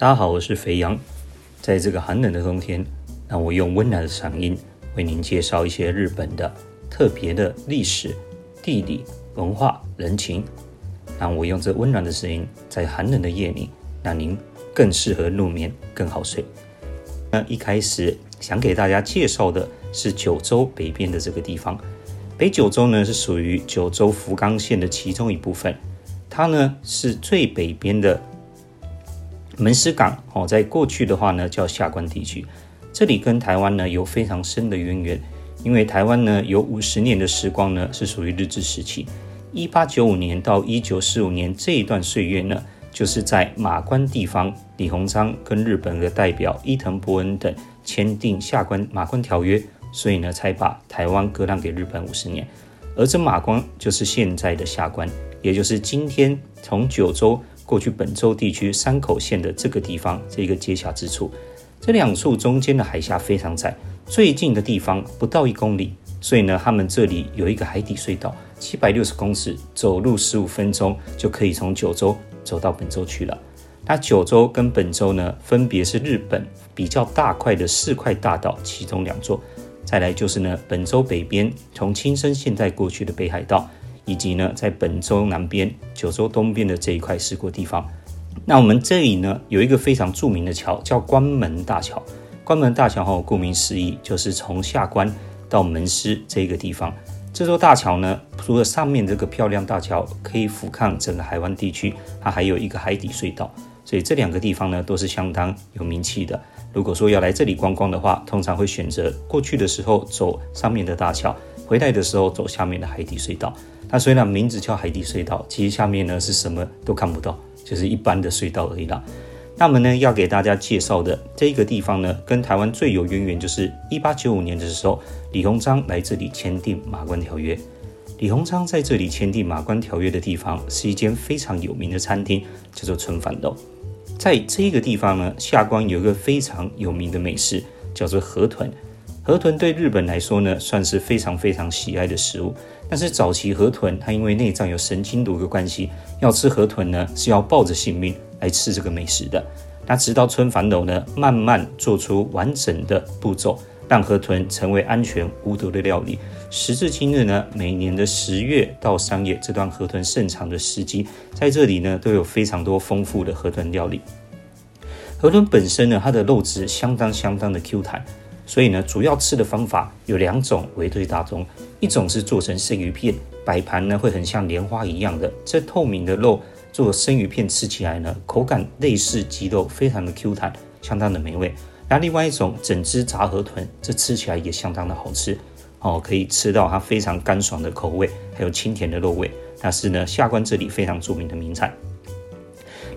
大家好，我是肥羊。在这个寒冷的冬天，让我用温暖的嗓音为您介绍一些日本的特别的历史、地理、文化、人情。让我用这温暖的声音，在寒冷的夜里，让您更适合入眠，更好睡。那一开始想给大家介绍的是九州北边的这个地方。北九州呢是属于九州福冈县的其中一部分，它呢是最北边的门司港哦，在过去的话呢叫下关地区，这里跟台湾呢有非常深的渊源，因为台湾呢有五十年的时光呢是属于日治时期，一八九五年到一九四五年这一段岁月呢，就是在马关地方，李鸿章跟日本的代表伊藤博文等签订下关马关条约。所以呢，才把台湾割让给日本五十年，而这马关就是现在的下关，也就是今天从九州过去本州地区山口县的这个地方，这个接洽之处。这两处中间的海峡非常窄，最近的地方不到一公里，所以呢，他们这里有一个海底隧道，七百六十公尺，走路十五分钟就可以从九州走到本州去了。那九州跟本州呢，分别是日本比较大块的四块大岛其中两座。再来就是呢，本州北边从青森现代过去的北海道，以及呢，在本州南边九州东边的这一块四国地方。那我们这里呢，有一个非常著名的桥，叫关门大桥。关门大桥哈，顾名思义，就是从下关到门司这个地方。这座大桥呢，除了上面这个漂亮大桥可以俯瞰整个海湾地区，它还有一个海底隧道，所以这两个地方呢，都是相当有名气的。如果说要来这里观光的话，通常会选择过去的时候走上面的大桥，回来的时候走下面的海底隧道。那虽然名字叫海底隧道，其实下面呢是什么都看不到，就是一般的隧道而已啦。那么呢，要给大家介绍的这个地方呢，跟台湾最有渊源，就是一八九五年的时候，李鸿章来这里签订马关条约。李鸿章在这里签订马关条约的地方，是一间非常有名的餐厅，叫做春帆楼。在这个地方呢，下关有一个非常有名的美食，叫做河豚。河豚对日本来说呢，算是非常非常喜爱的食物。但是早期河豚它因为内脏有神经毒的关系，要吃河豚呢是要抱着性命来吃这个美食的。那直到春帆楼呢，慢慢做出完整的步骤。让河豚成为安全无毒的料理。时至今日呢，每年的十月到三月这段河豚盛产的时机，在这里呢都有非常多丰富的河豚料理。河豚本身呢，它的肉质相当相当的 Q 弹，所以呢，主要吃的方法有两种为最大宗，一种是做成生鱼片，摆盘呢会很像莲花一样的，这透明的肉做生鱼片吃起来呢，口感类似鸡肉，非常的 Q 弹，相当的美味。那另外一种整只炸河豚，这吃起来也相当的好吃哦，可以吃到它非常干爽的口味，还有清甜的肉味。那是呢下关这里非常著名的名菜。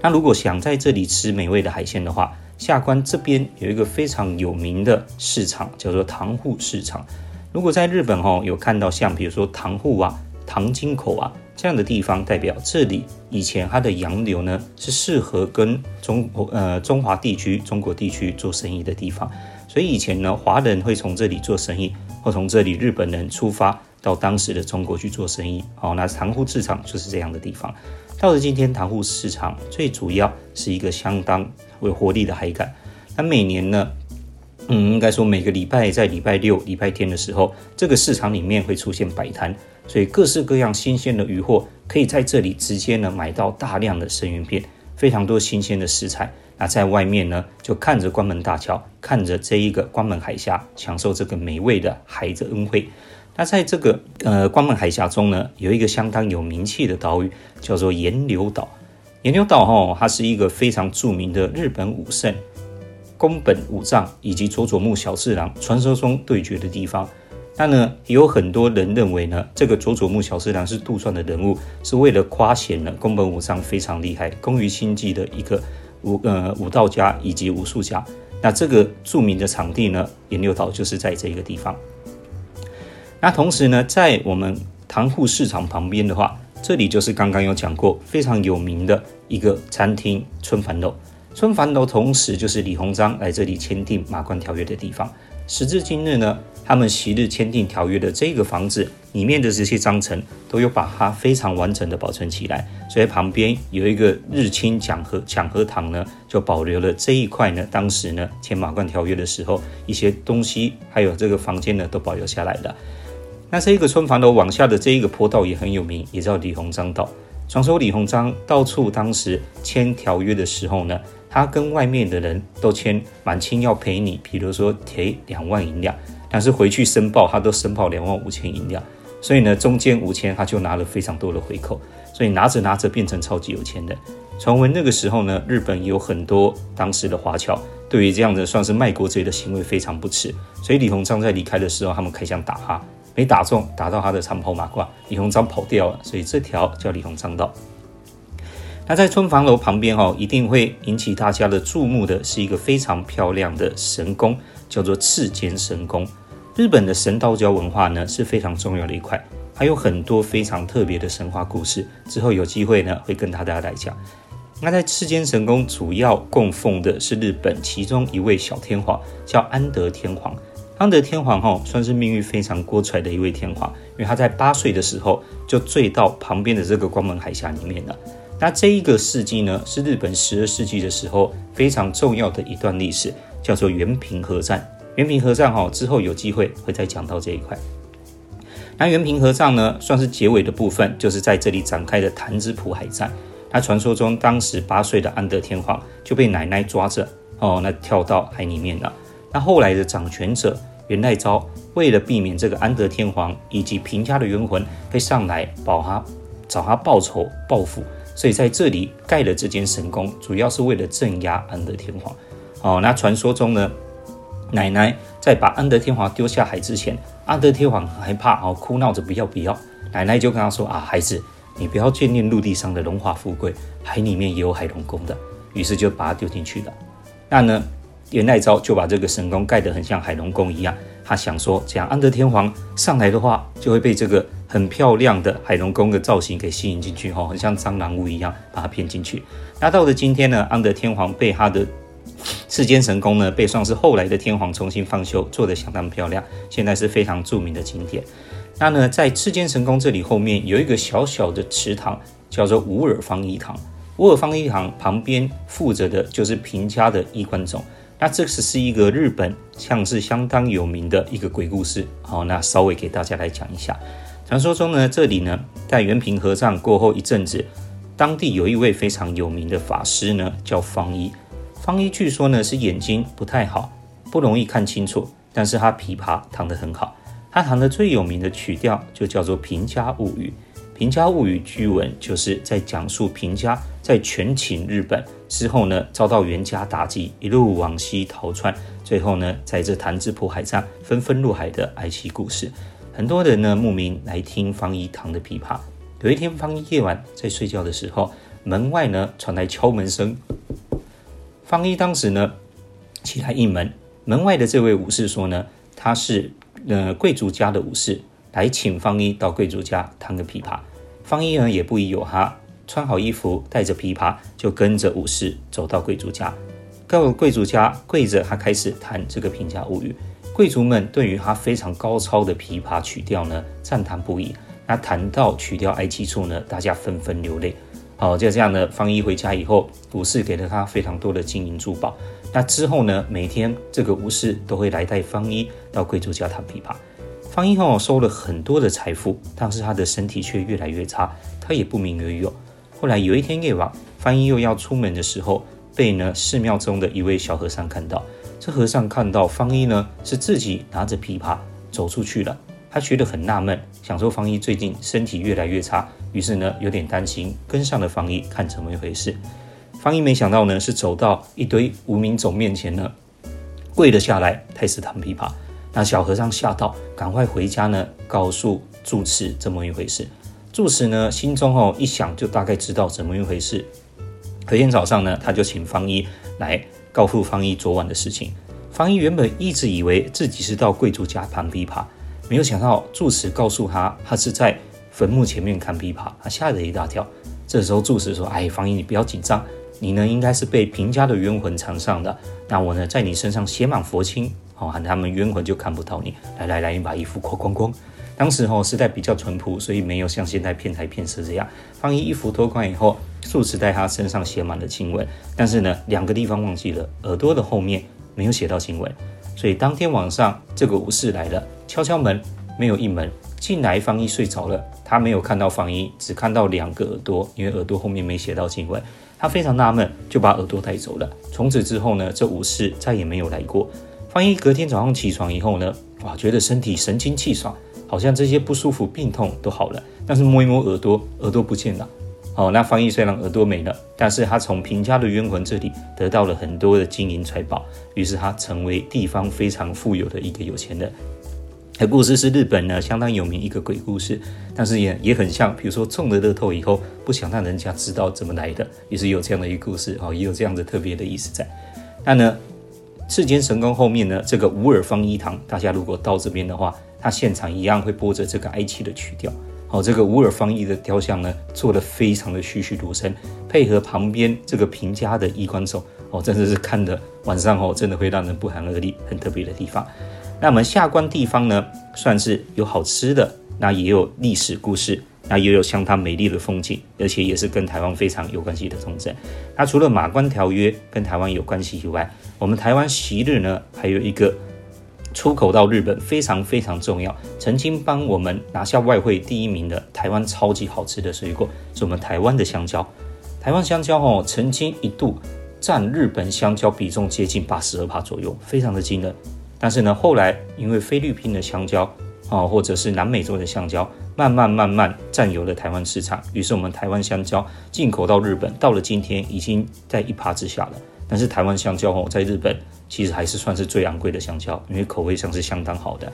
那如果想在这里吃美味的海鲜的话，下关这边有一个非常有名的市场，叫做塘户市场。如果在日本哦有看到像比如说塘户啊、唐津口啊。这样的地方代表这里以前它的洋流呢是适合跟中国呃中华地区中国地区做生意的地方，所以以前呢华人会从这里做生意，或从这里日本人出发到当时的中国去做生意。好，那塘户市场就是这样的地方。到了今天，塘户市场最主要是一个相当有活力的海港。那每年呢，嗯，应该说每个礼拜在礼拜六、礼拜天的时候，这个市场里面会出现摆摊。所以各式各样新鲜的鱼货可以在这里直接呢买到大量的生鱼片，非常多新鲜的食材。那在外面呢就看着关门大桥，看着这一个关门海峡，享受这个美味的海的恩惠。那在这个呃关门海峡中呢，有一个相当有名气的岛屿，叫做岩流岛。岩流岛哈，它是一个非常著名的日本武圣宫本武藏以及佐佐木小次郎传说中对决的地方。那呢，也有很多人认为呢，这个佐佐木小次郎是杜撰的人物，是为了夸显呢宫本武藏非常厉害，工于心计的一个武呃武道家以及武术家。那这个著名的场地呢，岩流岛就是在这个地方。那同时呢，在我们唐户市场旁边的话，这里就是刚刚有讲过非常有名的一个餐厅春帆楼。春帆楼同时就是李鸿章来这里签订马关条约的地方。时至今日呢，他们昔日签订条约的这个房子里面的这些章程，都有把它非常完整的保存起来。所以旁边有一个日清讲和讲和堂呢，就保留了这一块呢，当时呢签马关条约的时候一些东西，还有这个房间呢，都保留下来的。那这一个村房楼往下的这一个坡道也很有名，也叫李鸿章道。传说李鸿章到处当时签条约的时候呢，他跟外面的人都签满清要赔你，比如说赔两万银两，但是回去申报他都申报两万五千银两，所以呢中间五千他就拿了非常多的回扣，所以拿着拿着变成超级有钱的。传闻那个时候呢，日本有很多当时的华侨对于这样的算是卖国贼的行为非常不耻，所以李鸿章在离开的时候，他们开枪打他。没打中，打到他的长袍马褂，李鸿章跑掉了，所以这条叫李鸿章道。那在春房楼旁边哈，一定会引起大家的注目的是一个非常漂亮的神宫，叫做赤间神宫。日本的神道教文化呢是非常重要的一块，还有很多非常特别的神话故事。之后有机会呢会跟大家来讲。那在赤间神宫主要供奉的是日本其中一位小天皇，叫安德天皇。安德天皇哦算是命运非常多舛的一位天皇，因为他在八岁的时候就坠到旁边的这个关门海峡里面了。那这一个世纪呢，是日本十二世纪的时候非常重要的一段历史，叫做原平和战。原平和战哈之后有机会会再讲到这一块。那原平和战呢，算是结尾的部分，就是在这里展开的潭之浦海战。那传说中当时八岁的安德天皇就被奶奶抓着哦，那跳到海里面了。那后来的掌权者。元赖昭为了避免这个安德天皇以及平家的冤魂会上来保他找他报仇报复，所以在这里盖了这间神宫，主要是为了镇压安德天皇。哦，那传说中呢，奶奶在把安德天皇丢下海之前，安德天皇害怕，哦，哭闹着不要不要。奶奶就跟他说啊，孩子，你不要眷恋陆地上的荣华富贵，海里面也有海龙宫的。于是就把他丢进去了。那呢？元赖昭就把这个神宫盖得很像海龙宫一样，他想说，这样安德天皇上来的话，就会被这个很漂亮的海龙宫的造型给吸引进去，哈，很像蟑螂屋一样，把它骗进去。那到了今天呢，安德天皇被他的世间神宫呢，被算是后来的天皇重新放修，做得相当漂亮，现在是非常著名的景点。那呢，在世间神宫这里后面有一个小小的池塘，叫做五耳方一堂。五耳方一堂旁边附着的就是平家的衣冠冢。那这是是一个日本像是相当有名的一个鬼故事，好，那稍微给大家来讲一下。传说中呢，这里呢，在元平合葬过后一阵子，当地有一位非常有名的法师呢，叫方一。方一据说呢是眼睛不太好，不容易看清楚，但是他琵琶弹得很好。他弹的最有名的曲调就叫做《平家物语》。《平家物语》据闻就是在讲述平家在权倾日本之后呢，遭到元家打击，一路往西逃窜，最后呢，在这潭之浦海上纷纷入海的哀戚故事。很多人呢慕名来听方一堂的琵琶。有一天，方一夜晚在睡觉的时候，门外呢传来敲门声。方一当时呢起来应门，门外的这位武士说呢，他是呃贵族家的武士。来请方一到贵族家弹个琵琶，方一呢也不疑有他，穿好衣服，带着琵琶，就跟着武士走到贵族家。到了贵族家，跪着，他开始弹这个《平价物语》。贵族们对于他非常高超的琵琶曲调呢，赞叹不已。那弹到曲调哀戚处呢，大家纷纷流泪。好，就这样呢，方一回家以后，武士给了他非常多的金银珠宝。那之后呢，每天这个武士都会来带方一到贵族家弹琵琶。方一哦收了很多的财富，但是他的身体却越来越差，他也不明而有。后来有一天夜晚，方一又要出门的时候，被呢寺庙中的一位小和尚看到。这和尚看到方一呢是自己拿着琵琶走出去了，他觉得很纳闷，想说方一最近身体越来越差，于是呢有点担心，跟上了方一看怎么一回事。方一没想到呢是走到一堆无名种面前呢，跪了下来开始弹琵琶。那小和尚吓到，赶快回家呢，告诉住持这么一回事。住持呢，心中哦一想，就大概知道怎么一回事。隔天早上呢，他就请方一来告诉方一昨晚的事情。方一原本一直以为自己是到贵族家弹琵琶，没有想到住持告诉他，他是在坟墓前面看琵琶，他吓了一大跳。这时候住持说：“哎，方一，你不要紧张，你呢应该是被平家的冤魂缠上的。那我呢，在你身上写满佛经。”哦，他们冤魂就看不到你。来来来，你把衣服脱光光。当时哦时代比较淳朴，所以没有像现在骗财骗色这样，方一衣服脱光以后，数次在他身上写满了经文，但是呢，两个地方忘记了，耳朵的后面没有写到经文，所以当天晚上这个武士来了，敲敲门，没有应门，进来方一睡着了，他没有看到方一，只看到两个耳朵，因为耳朵后面没写到经文，他非常纳闷，就把耳朵带走了。从此之后呢，这武士再也没有来过。方一隔天早上起床以后呢，哇，觉得身体神清气爽。好像这些不舒服、病痛都好了，但是摸一摸耳朵，耳朵不见了。哦，那方毅虽然耳朵没了，但是他从平家的冤魂这里得到了很多的金银财宝，于是他成为地方非常富有的一个有钱人。这故事是日本呢相当有名一个鬼故事，但是也也很像，比如说中了乐透以后，不想让人家知道怎么来的，也是有这样的一个故事哦，也有这样的特别的意思在。那呢，世间神功后面呢，这个五耳方一堂，大家如果到这边的话。他现场一样会播着这个哀戚的曲调，哦，这个乌尔方一的雕像呢，做的非常的栩栩如生，配合旁边这个平家的衣冠冢，哦，真的是看的晚上哦，真的会让人不寒而栗，很特别的地方。那我们下关地方呢，算是有好吃的，那也有历史故事，那也有相当美丽的风景，而且也是跟台湾非常有关系的重镇。那除了马关条约跟台湾有关系以外，我们台湾昔日呢，还有一个。出口到日本非常非常重要，曾经帮我们拿下外汇第一名的台湾超级好吃的水果，是我们台湾的香蕉。台湾香蕉哦，曾经一度占日本香蕉比重接近八十二帕左右，非常的惊人。但是呢，后来因为菲律宾的香蕉哦，或者是南美洲的香蕉，慢慢慢慢占有了台湾市场，于是我们台湾香蕉进口到日本，到了今天已经在一趴之下了。但是台湾香蕉哦，在日本其实还是算是最昂贵的香蕉，因为口味上是相当好的。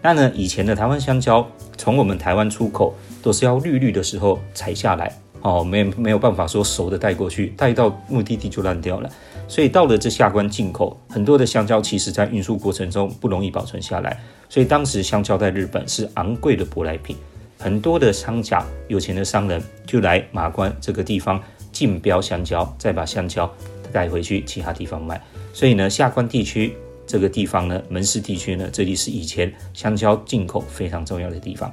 那呢，以前的台湾香蕉从我们台湾出口都是要绿绿的时候采下来哦，没没有办法说熟的带过去，带到目的地就烂掉了。所以到了这下关进口，很多的香蕉其实在运输过程中不容易保存下来，所以当时香蕉在日本是昂贵的舶来品。很多的商家、有钱的商人就来马关这个地方竞标香蕉，再把香蕉。带回去其他地方卖，所以呢，下关地区这个地方呢，门市地区呢，这里是以前香蕉进口非常重要的地方。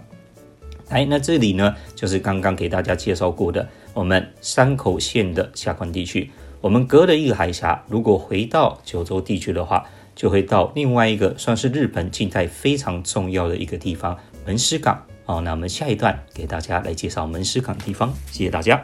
哎，那这里呢，就是刚刚给大家介绍过的我们山口县的下关地区。我们隔了一个海峡，如果回到九州地区的话，就会到另外一个算是日本近代非常重要的一个地方——门司港。哦，那我们下一段给大家来介绍门司港地方。谢谢大家。